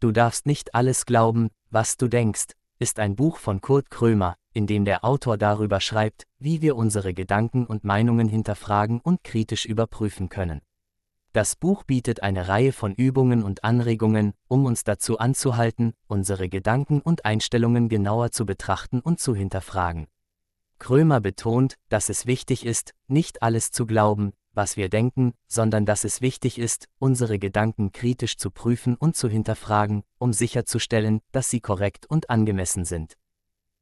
Du darfst nicht alles glauben, was du denkst, ist ein Buch von Kurt Krömer, in dem der Autor darüber schreibt, wie wir unsere Gedanken und Meinungen hinterfragen und kritisch überprüfen können. Das Buch bietet eine Reihe von Übungen und Anregungen, um uns dazu anzuhalten, unsere Gedanken und Einstellungen genauer zu betrachten und zu hinterfragen. Krömer betont, dass es wichtig ist, nicht alles zu glauben, was wir denken, sondern dass es wichtig ist, unsere Gedanken kritisch zu prüfen und zu hinterfragen, um sicherzustellen, dass sie korrekt und angemessen sind.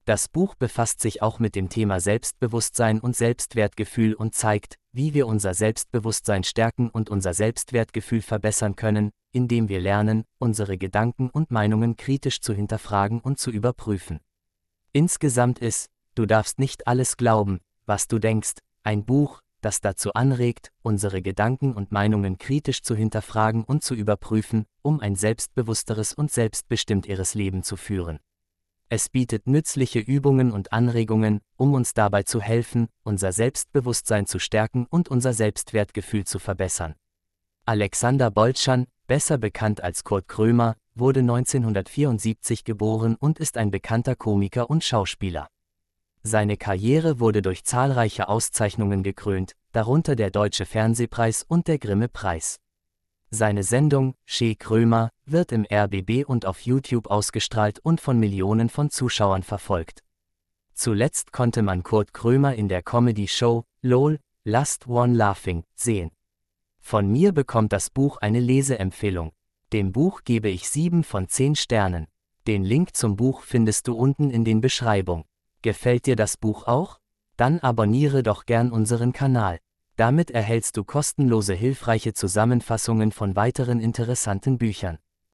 Das Buch befasst sich auch mit dem Thema Selbstbewusstsein und Selbstwertgefühl und zeigt, wie wir unser Selbstbewusstsein stärken und unser Selbstwertgefühl verbessern können, indem wir lernen, unsere Gedanken und Meinungen kritisch zu hinterfragen und zu überprüfen. Insgesamt ist, du darfst nicht alles glauben, was du denkst, ein Buch, das dazu anregt, unsere Gedanken und Meinungen kritisch zu hinterfragen und zu überprüfen, um ein selbstbewussteres und selbstbestimmteres Leben zu führen. Es bietet nützliche Übungen und Anregungen, um uns dabei zu helfen, unser Selbstbewusstsein zu stärken und unser Selbstwertgefühl zu verbessern. Alexander Boltschan, besser bekannt als Kurt Krömer, wurde 1974 geboren und ist ein bekannter Komiker und Schauspieler. Seine Karriere wurde durch zahlreiche Auszeichnungen gekrönt, darunter der Deutsche Fernsehpreis und der Grimme-Preis. Seine Sendung, Che Krömer, wird im RBB und auf YouTube ausgestrahlt und von Millionen von Zuschauern verfolgt. Zuletzt konnte man Kurt Krömer in der Comedy-Show LOL, Last One Laughing, sehen. Von mir bekommt das Buch eine Leseempfehlung. Dem Buch gebe ich 7 von 10 Sternen. Den Link zum Buch findest du unten in den Beschreibung. Gefällt dir das Buch auch? Dann abonniere doch gern unseren Kanal. Damit erhältst du kostenlose hilfreiche Zusammenfassungen von weiteren interessanten Büchern.